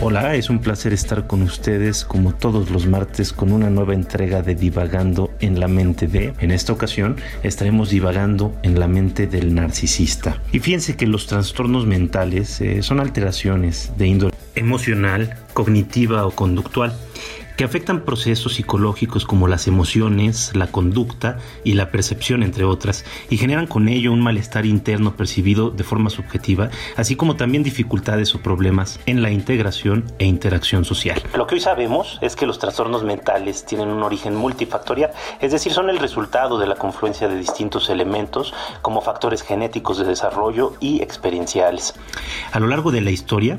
Hola, es un placer estar con ustedes como todos los martes con una nueva entrega de Divagando en la mente de. En esta ocasión estaremos divagando en la mente del narcisista. Y fíjense que los trastornos mentales eh, son alteraciones de índole emocional, cognitiva o conductual que afectan procesos psicológicos como las emociones, la conducta y la percepción, entre otras, y generan con ello un malestar interno percibido de forma subjetiva, así como también dificultades o problemas en la integración e interacción social. Lo que hoy sabemos es que los trastornos mentales tienen un origen multifactorial, es decir, son el resultado de la confluencia de distintos elementos como factores genéticos de desarrollo y experienciales. A lo largo de la historia,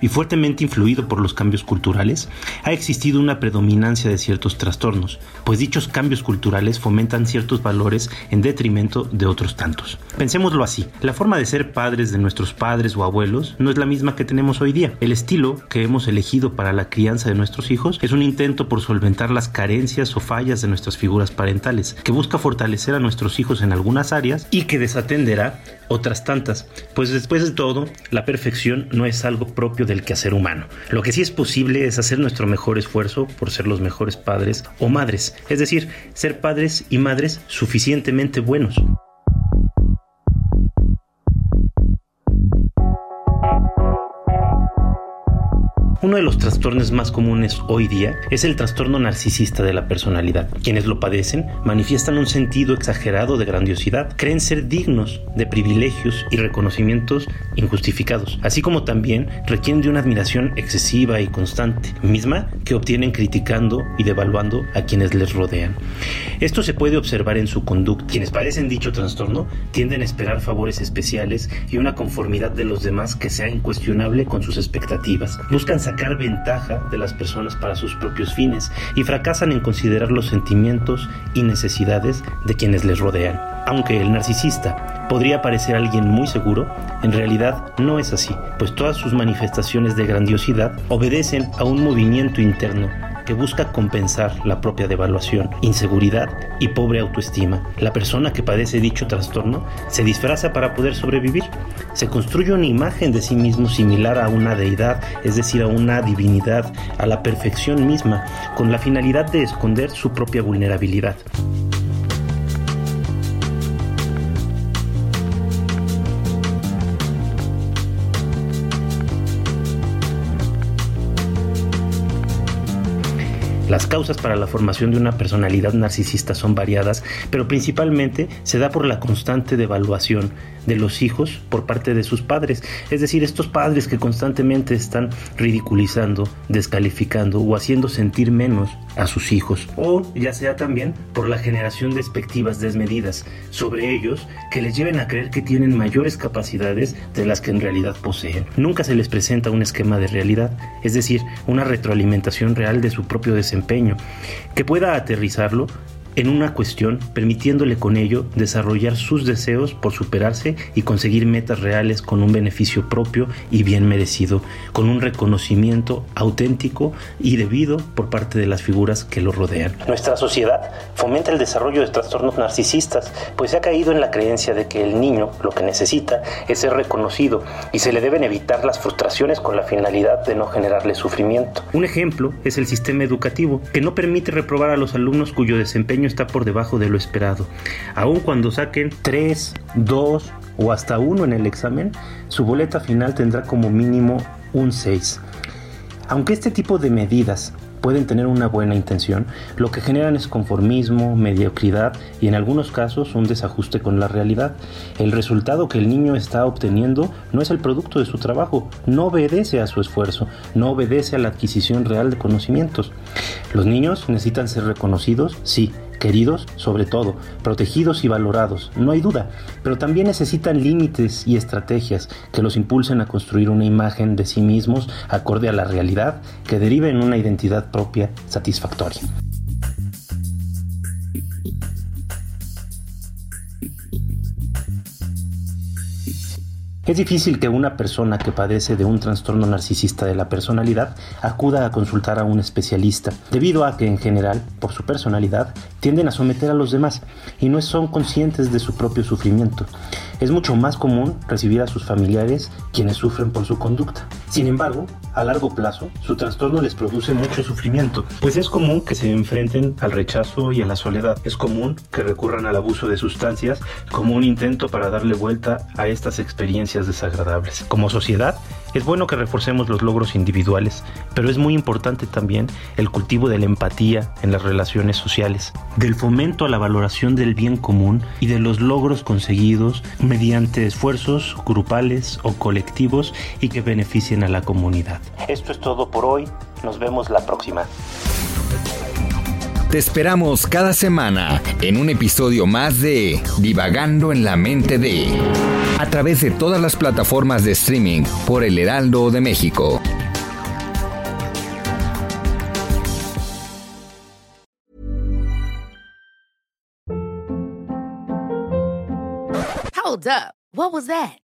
y fuertemente influido por los cambios culturales, ha existido una predominancia de ciertos trastornos, pues dichos cambios culturales fomentan ciertos valores en detrimento de otros tantos. Pensémoslo así, la forma de ser padres de nuestros padres o abuelos no es la misma que tenemos hoy día. El estilo que hemos elegido para la crianza de nuestros hijos es un intento por solventar las carencias o fallas de nuestras figuras parentales, que busca fortalecer a nuestros hijos en algunas áreas y que desatenderá otras tantas, pues después de todo, la perfección no es algo propio del quehacer humano. Lo que sí es posible es hacer nuestro mejor esfuerzo por ser los mejores padres o madres, es decir, ser padres y madres suficientemente buenos. Uno de los trastornos más comunes hoy día es el trastorno narcisista de la personalidad. Quienes lo padecen manifiestan un sentido exagerado de grandiosidad, creen ser dignos de privilegios y reconocimientos injustificados, así como también requieren de una admiración excesiva y constante, misma que obtienen criticando y devaluando a quienes les rodean. Esto se puede observar en su conducta. Quienes padecen dicho trastorno tienden a esperar favores especiales y una conformidad de los demás que sea incuestionable con sus expectativas. Buscan ventaja de las personas para sus propios fines y fracasan en considerar los sentimientos y necesidades de quienes les rodean. Aunque el narcisista podría parecer alguien muy seguro, en realidad no es así, pues todas sus manifestaciones de grandiosidad obedecen a un movimiento interno que busca compensar la propia devaluación, inseguridad y pobre autoestima. La persona que padece dicho trastorno se disfraza para poder sobrevivir. Se construye una imagen de sí mismo similar a una deidad, es decir, a una divinidad, a la perfección misma, con la finalidad de esconder su propia vulnerabilidad. Las causas para la formación de una personalidad narcisista son variadas, pero principalmente se da por la constante devaluación de los hijos por parte de sus padres. Es decir, estos padres que constantemente están ridiculizando, descalificando o haciendo sentir menos a sus hijos. O ya sea también por la generación de expectativas desmedidas sobre ellos que les lleven a creer que tienen mayores capacidades de las que en realidad poseen. Nunca se les presenta un esquema de realidad, es decir, una retroalimentación real de su propio desempeño, que pueda aterrizarlo en una cuestión, permitiéndole con ello desarrollar sus deseos por superarse y conseguir metas reales con un beneficio propio y bien merecido, con un reconocimiento auténtico y debido por parte de las figuras que lo rodean. Nuestra sociedad fomenta el desarrollo de trastornos narcisistas, pues se ha caído en la creencia de que el niño lo que necesita es ser reconocido y se le deben evitar las frustraciones con la finalidad de no generarle sufrimiento. Un ejemplo es el sistema educativo, que no permite reprobar a los alumnos cuyo desempeño está por debajo de lo esperado. Aun cuando saquen 3, 2 o hasta 1 en el examen, su boleta final tendrá como mínimo un 6. Aunque este tipo de medidas pueden tener una buena intención, lo que generan es conformismo, mediocridad y en algunos casos un desajuste con la realidad. El resultado que el niño está obteniendo no es el producto de su trabajo, no obedece a su esfuerzo, no obedece a la adquisición real de conocimientos. Los niños necesitan ser reconocidos, sí, queridos sobre todo, protegidos y valorados, no hay duda, pero también necesitan límites y estrategias que los impulsen a construir una imagen de sí mismos acorde a la realidad que derive en una identidad propia satisfactoria. Es difícil que una persona que padece de un trastorno narcisista de la personalidad acuda a consultar a un especialista, debido a que en general, por su personalidad, tienden a someter a los demás y no son conscientes de su propio sufrimiento. Es mucho más común recibir a sus familiares quienes sufren por su conducta. Sin embargo, a largo plazo, su trastorno les produce mucho sufrimiento, pues es común que se enfrenten al rechazo y a la soledad. Es común que recurran al abuso de sustancias como un intento para darle vuelta a estas experiencias desagradables. Como sociedad, es bueno que reforcemos los logros individuales, pero es muy importante también el cultivo de la empatía en las relaciones sociales, del fomento a la valoración del bien común y de los logros conseguidos mediante esfuerzos grupales o colectivos y que beneficien a la comunidad. Esto es todo por hoy, nos vemos la próxima. Te esperamos cada semana en un episodio más de Divagando en la mente de a través de todas las plataformas de streaming por El Heraldo de México. Hold up. What was that?